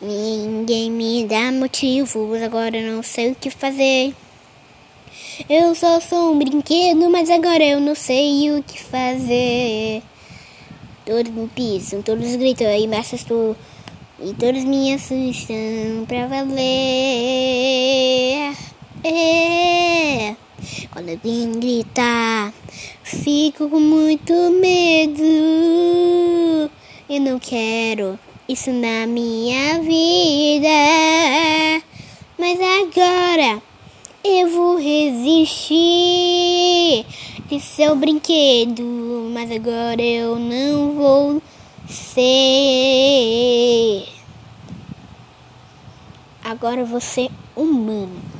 Ninguém me dá motivos, agora não sei o que fazer. Eu só sou um brinquedo, mas agora eu não sei o que fazer. Todos pisam, todos gritam e me assustam. E todos me assustam pra valer. É. Quando alguém gritar, fico com muito medo. Eu não quero isso na minha vida. Mas agora eu vou resistir de seu brinquedo. Mas agora eu não vou ser. Agora ser humano.